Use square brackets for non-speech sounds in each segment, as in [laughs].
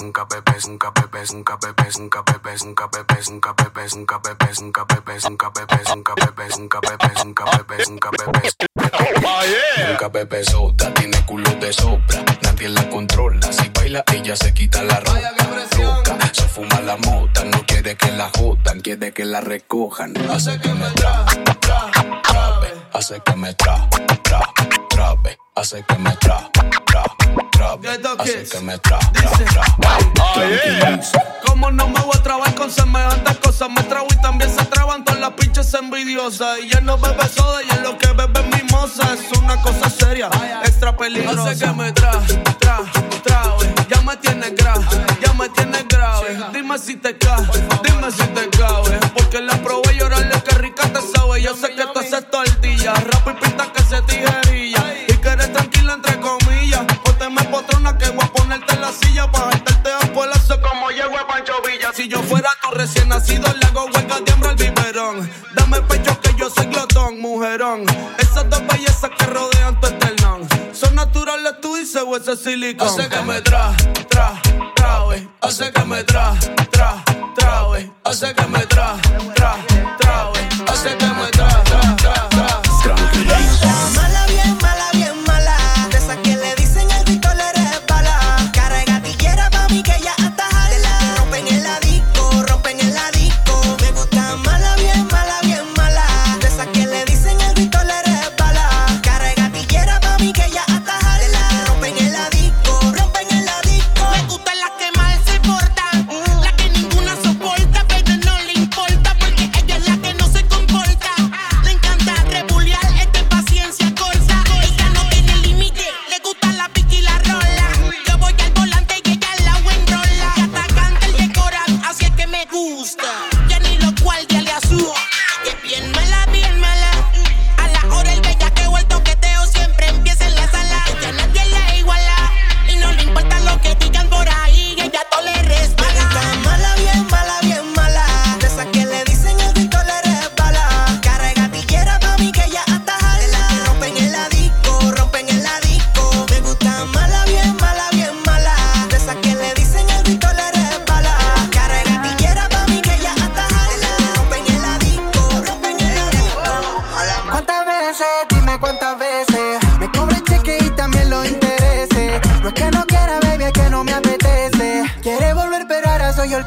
nunca bebes, nunca bebes, nunca bebes, nunca bebes, nunca bebes, nunca bebes, nunca bebes, nunca bebes, nunca bebes, nunca bebes, nunca bebes, nunca bebes, nunca bebes. Nunca bebes soda, tiene culo de sobra, nadie la controla. Si baila, ella se quita la ropa. Loca, se fuma la mota, no quiere que la jodan, quiere que la recojan. Hace que me tra, tra, trabe, hace que me tra, tra, trabe, hace que me tra, tra, trabe, hace que me tra, tra, tra. Como no me voy a trabar con semejantes cosas, me trago y también se traban todas las pinches envidiosas. Y ya no bebe soda y es lo que bebe mimosa. Es una cosa seria, extra peligrosa. Hace que me tra, tra, trabe. Ya me tienes grave, ya me tienes grave. Dime si te cae, dime si te cabe. Recién nacido, le hago hueca de hambre al biberón. Dame pecho que yo soy glotón, mujerón. Esas dos bellezas que rodean tu esternón. Son naturales tú dices o ese silicón. Hace que me tra, tra, trabe. Hace que me tra, tra, trabe. Hace que me tra, tra, trabe. Hace que me tra,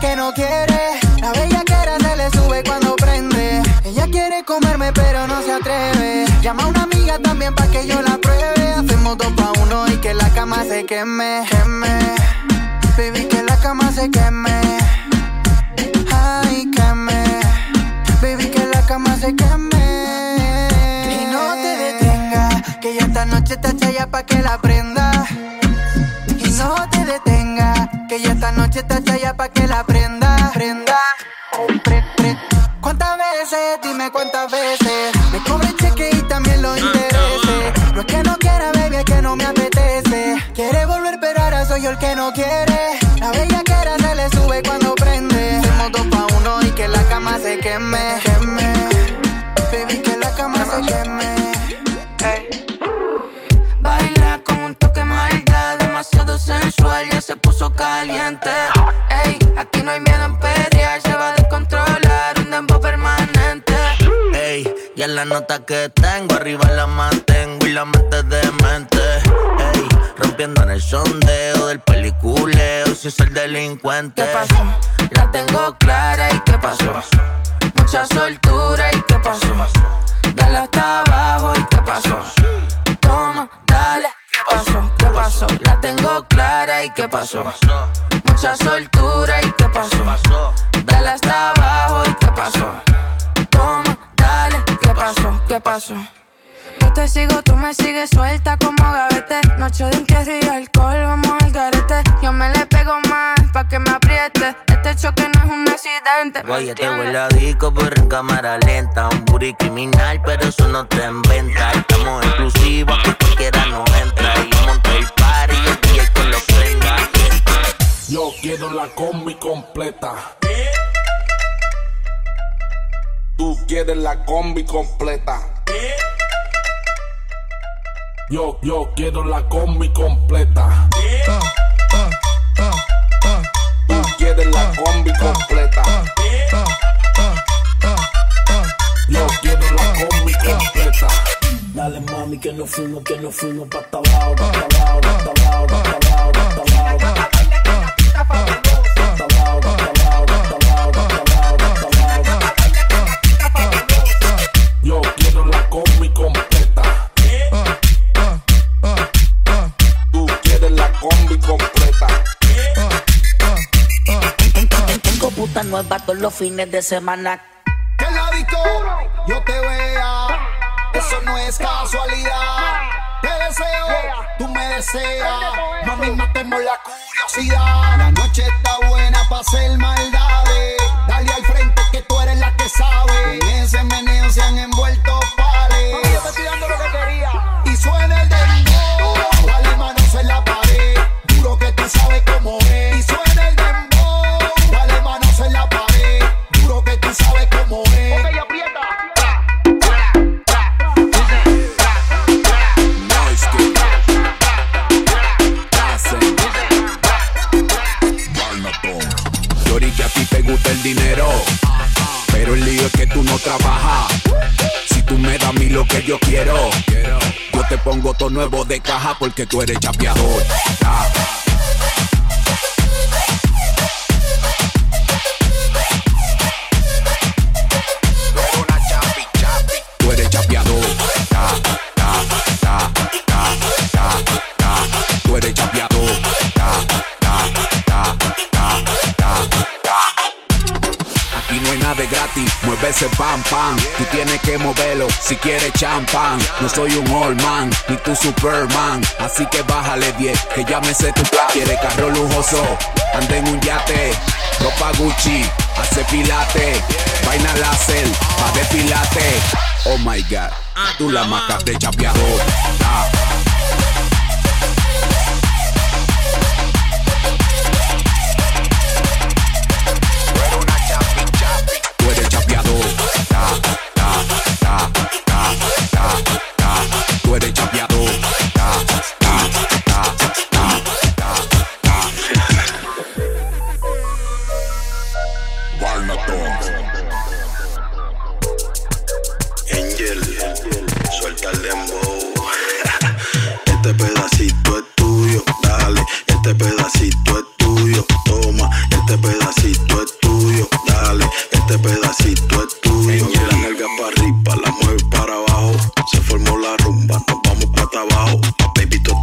que no quiere. La bella era se le sube cuando prende. Ella quiere comerme, pero no se atreve. Llama a una amiga también pa' que yo la pruebe. Hacemos dos pa' uno y que la cama se queme, queme. Baby, que la cama se queme. Ay, queme. Baby, que la cama se queme. Y no te detenga, que ya esta noche está chaya pa' que la prenda. Y no te detenga, que ya esta noche está chaya pa' que la prenda. Que no quiere. La bella era se le sube cuando prende. Hacemos dos pa' uno y que la cama se queme. Queme. Baby, que la cama se queme. Baila con un toque maldad, demasiado sensual, ya se puso caliente. Ey, aquí no hay miedo en pelear, se va a descontrolar, un dembow permanente. Ey, y en la nota que tengo, arriba la mantengo y la. Ey, rompiendo en el sondeo del peliculeo, si es el delincuente. ¿Qué pasó? La tengo clara y qué pasó. Mucha soltura y qué pasó. Dale hasta abajo y qué pasó. Toma, dale, ¿qué pasó? ¿Qué pasó? La tengo clara y qué pasó. Mucha soltura y qué pasó. Dale hasta abajo y qué pasó. Toma, dale, ¿qué pasó? ¿Qué pasó? Yo te sigo, tú me sigues suelta como gavete. Noche de entierro y alcohol, vamos al garete. Yo me le pego más pa' que me apriete. Este choque no es un accidente. ¿me Oye, te huele a disco, pero en cámara lenta. Un booty criminal, pero eso no te inventa. Estamos exclusivos, que cualquiera nos entra. Y monta el party, y el DJ que lo prenda. Yo quiero la combi completa. Tú quieres la combi completa. Yo, yo quiero la combi completa. completa. Yo quiero la combi completa. Dale mami que no fuimos, que no fuimos pa' tablao, pa' pa' Puta nueva todos los fines de semana. Que la disco yo te vea, eso no es casualidad. Te deseo, tú me deseas, mami, matemos la curiosidad. La noche está buena para hacer maldades. Dale al frente que tú eres la que sabe. En ese meneo se han envuelto pales. Y yo quiero, yo te pongo todo nuevo de caja porque tú eres chapeador. Tú eres chapeador. Tú eres chapeador. Ese pam pam. Tú tienes que moverlo si quieres champán. No soy un old man, ni tu Superman. Así que bájale 10, que ya me sé tu plan. Quiere carro lujoso, anda en un yate. Ropa Gucci, hace pilate. Vaina láser, pa' depilate. Oh my god, tú la macas de chapeador. Ah.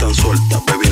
Baby tú están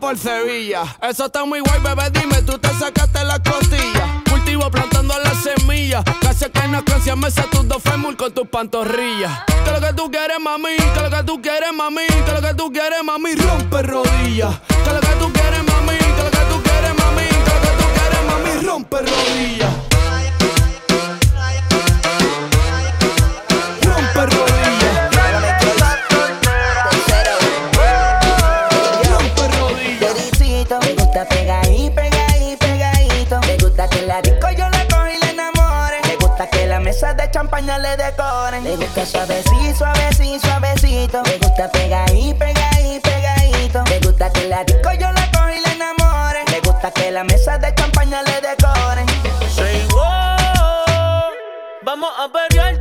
Por Sevilla. Eso está muy guay, bebé, dime, tú te sacaste la costilla. Cultivo plantando las semillas. Casi que no canción me tus dos fémur con tus pantorrillas. Que lo que tú quieres, mami. Que lo que tú quieres, mami. Que lo que tú quieres, mami. Rompe rodillas. Que lo le decoren. Me gusta suavecito, suavecito, suavecito. Me gusta pegadí, pegadí, pegadito. Me gusta que la disco yo la cojo y la enamore. Me gusta que la mesa de champaña le decoren. Say wow, vamos a pelear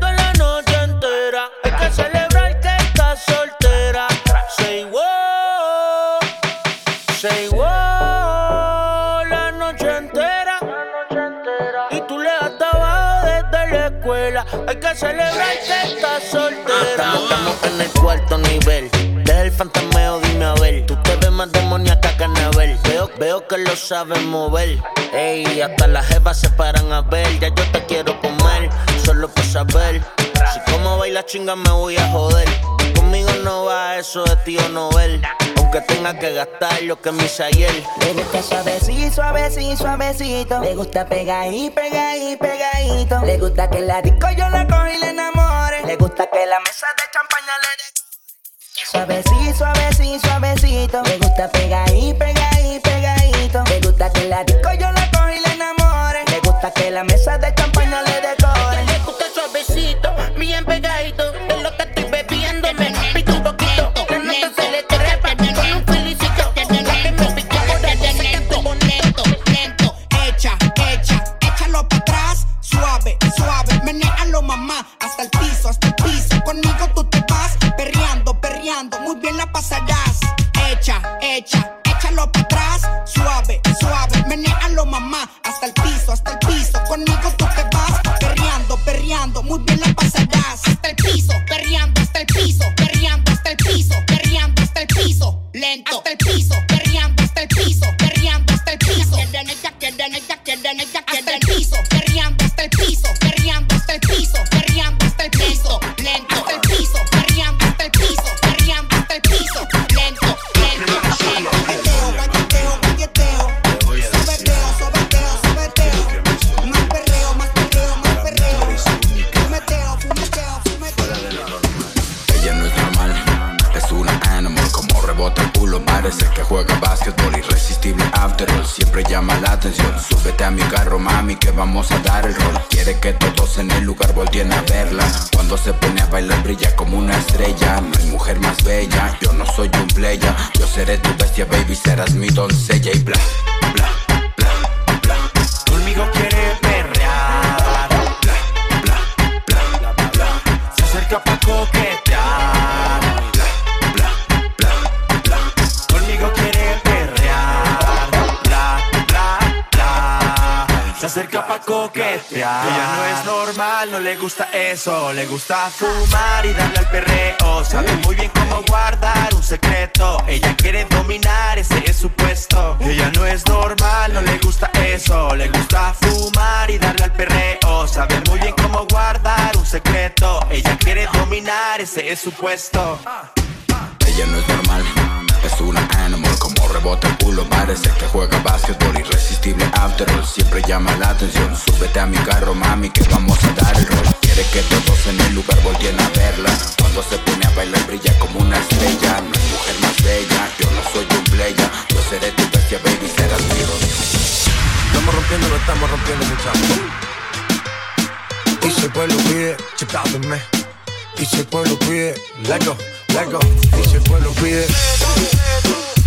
pa' celebrar que soltera. Estamos en el cuarto nivel. Deja el fantasmeo, dime a ver. Tú te ves más demoníaca que Anabel. Veo, veo que lo sabes mover. Ey, hasta las jevas se paran a ver. Ya yo te quiero comer, solo por saber. Si como baila chinga me voy a joder. Conmigo no va eso de tío Nobel. Aunque tenga que gastar lo que me hice ayer. Le gusta suavecito, suavecito, suavecito. Le gusta pegadito, pegadito, pegadito. Le gusta que la disco yo la cojo y le enamore. Le gusta que la mesa de champaña le dé. Suavecito, suavecito, suavecito. Le gusta pegadito, pegadito, pegadito. Le gusta que la disco yo la cojo y le enamore. Le gusta que la mesa de champaña el piso, perreando, hasta el piso, perreando, hasta el piso, hasta el piso, perreando, hasta el piso, perreando, hasta el piso, perreando, hasta el piso, lento, hasta el vamos a dar el rol. Quiere que todos en el lugar volteen a verla. Cuando se pone a bailar brilla como una estrella. No hay mujer más bella, yo no soy un playa Yo seré tu bestia, baby, serás mi doncella. Y bla, bla, bla, bla. Conmigo quiere perrear. Bla, bla, bla, bla, bla. Se acerca pa' coquetear pa' Ella no es normal, no le gusta eso. Le gusta fumar y darle al perreo. Sabe muy bien cómo guardar un secreto. Ella quiere dominar, ese es su puesto. Ella no es normal, no le gusta eso. Le gusta fumar y darle al perreo. Sabe muy bien cómo guardar un secreto. Ella quiere dominar, ese es su puesto. Ella no es normal, es una Como rebota el culo, parece que juega básquetbol Irresistible after all, siempre llama la atención Súbete a mi carro, mami, que vamos a dar el rol Quiere que todos en el lugar volteen a verla Cuando se pone a bailar brilla como una estrella No hay mujer más bella, yo no soy un playa Yo seré tu bestia, baby, serás mi. Estamos rompiendo, lo estamos rompiendo, muchachos. Y si el pueblo pide, chipápenme. Y si el pueblo pide, let go, let go. Y si el pueblo pide,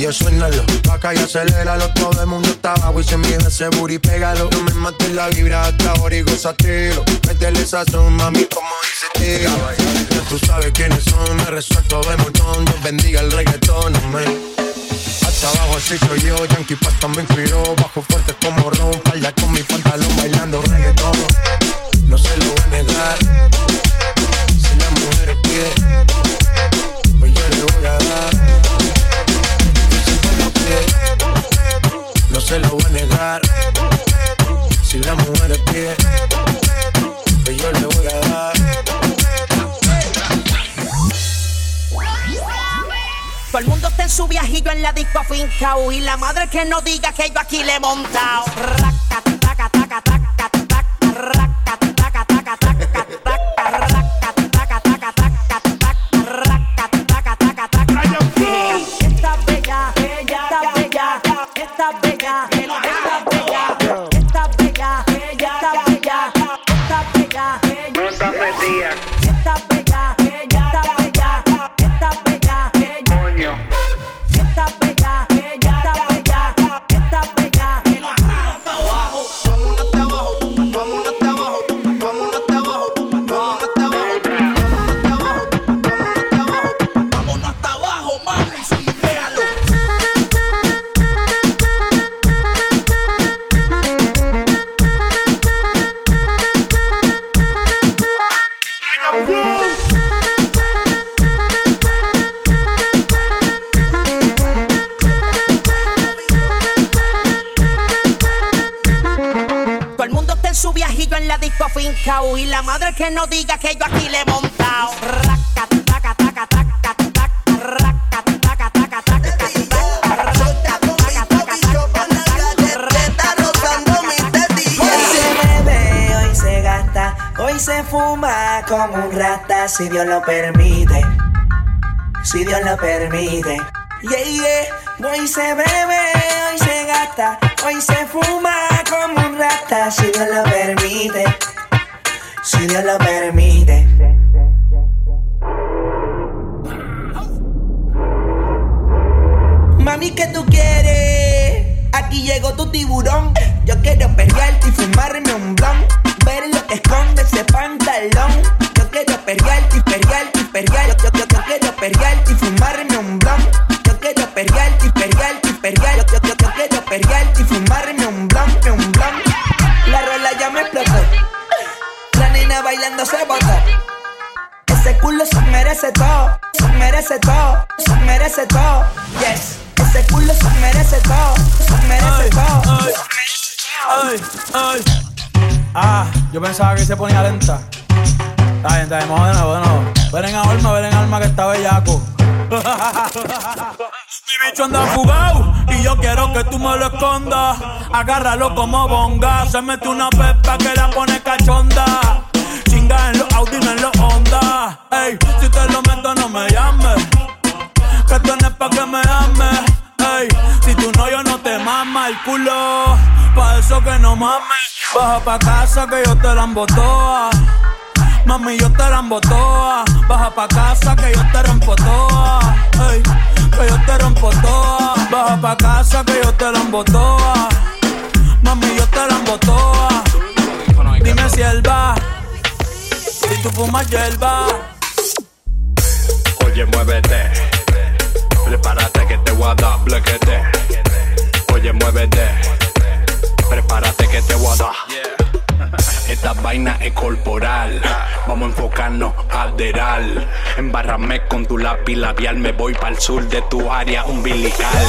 Yo suénalo, paca y aceléralo Todo el mundo está abajo y se mide ese booty, pégalo. No me mates la vibra hasta ahora y gozatelo Métele sazón, mami, como dice tío Ya tú sabes quiénes son, me resuelto de montón. Dios bendiga el reggaetón, amén hasta abajo así soy yo, Yankee Pasta me inspiró Bajo fuerte como Ron, falda con mi pantalón bailando reggaetón. No se lo voy a negar. Si la mujer pide se lo voy a negar. Si la mujer pide Pues yo le voy a dar. Todo el mundo está en su viajillo en la disco fincao Y la madre que no diga que yo aquí le he montado que no diga que yo aquí le he montado. Hoy se fuma como un rata si Dios lo permite. Si Dios lo permite. Yeah, yeah. Hoy se bebe, hoy se gasta, hoy se fuma como un rata si Dios lo permite. Si Dios lo permite. Mami, ¿qué tú quieres? Aquí llegó tu tiburón. Yo quiero perrearte y fumarme un blon. Se ponía lenta. Está bien, está de. Ven en alma, ven en alma que está bellaco. [laughs] Mi bicho anda fugado y yo quiero que tú me lo escondas. Agárralo como bonga. Se mete una pepa que la pone cachonda. Chinga en los Audi, no en los Honda. Ey, si te lo meto, no me llames. Que tú no pa' que me ames. Ey, si tú no, yo no te mama el culo. Pa' eso que no mames. Baja pa' casa que yo te la embotoa. Mami, yo te la embotoa. Baja pa' casa que yo te rompo toa. Que yo te rompo toa. Baja pa' casa que yo te la embotoa. Mami, yo te la embotoa. Dime si él va. Si tú fumas hierba. Oye, muévete. Prepárate que te voy a dar blequete. Oye, muévete. Prepárate que te voy a dar. Esta vaina es corporal. Vamos a enfocarnos alteral. Embárrame con tu lápiz labial. Me voy para el sur de tu área umbilical.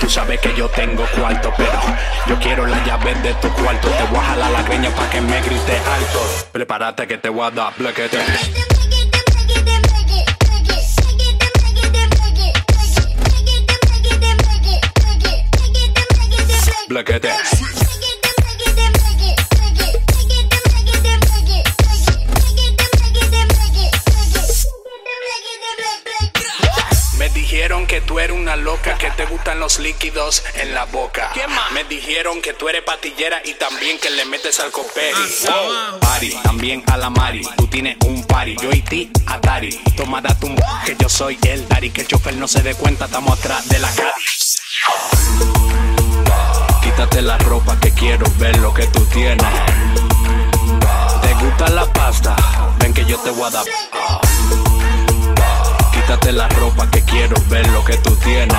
Tú sabes que yo tengo cuarto, pero yo quiero la llave de tu cuarto. Te voy a jalar la greña para que me grite alto. Prepárate que te voy a dar blequete. Blequete. Loca, que te gustan los líquidos en la boca. Me dijeron que tú eres patillera y también que le metes al coperi. Pari, también a la Mari. Tú tienes un party, yo y ti, Atari. Toma, date un que yo soy el Dari. Que el chofer no se dé cuenta, estamos atrás de la cara. Quítate la ropa que quiero ver lo que tú tienes. ¿Te gusta la pasta? Ven que yo te voy a dar. Quítate la ropa que quiero ver lo que tú tienes.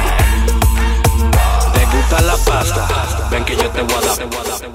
¿Te gusta la pasta? Ven que yo te voy a dar.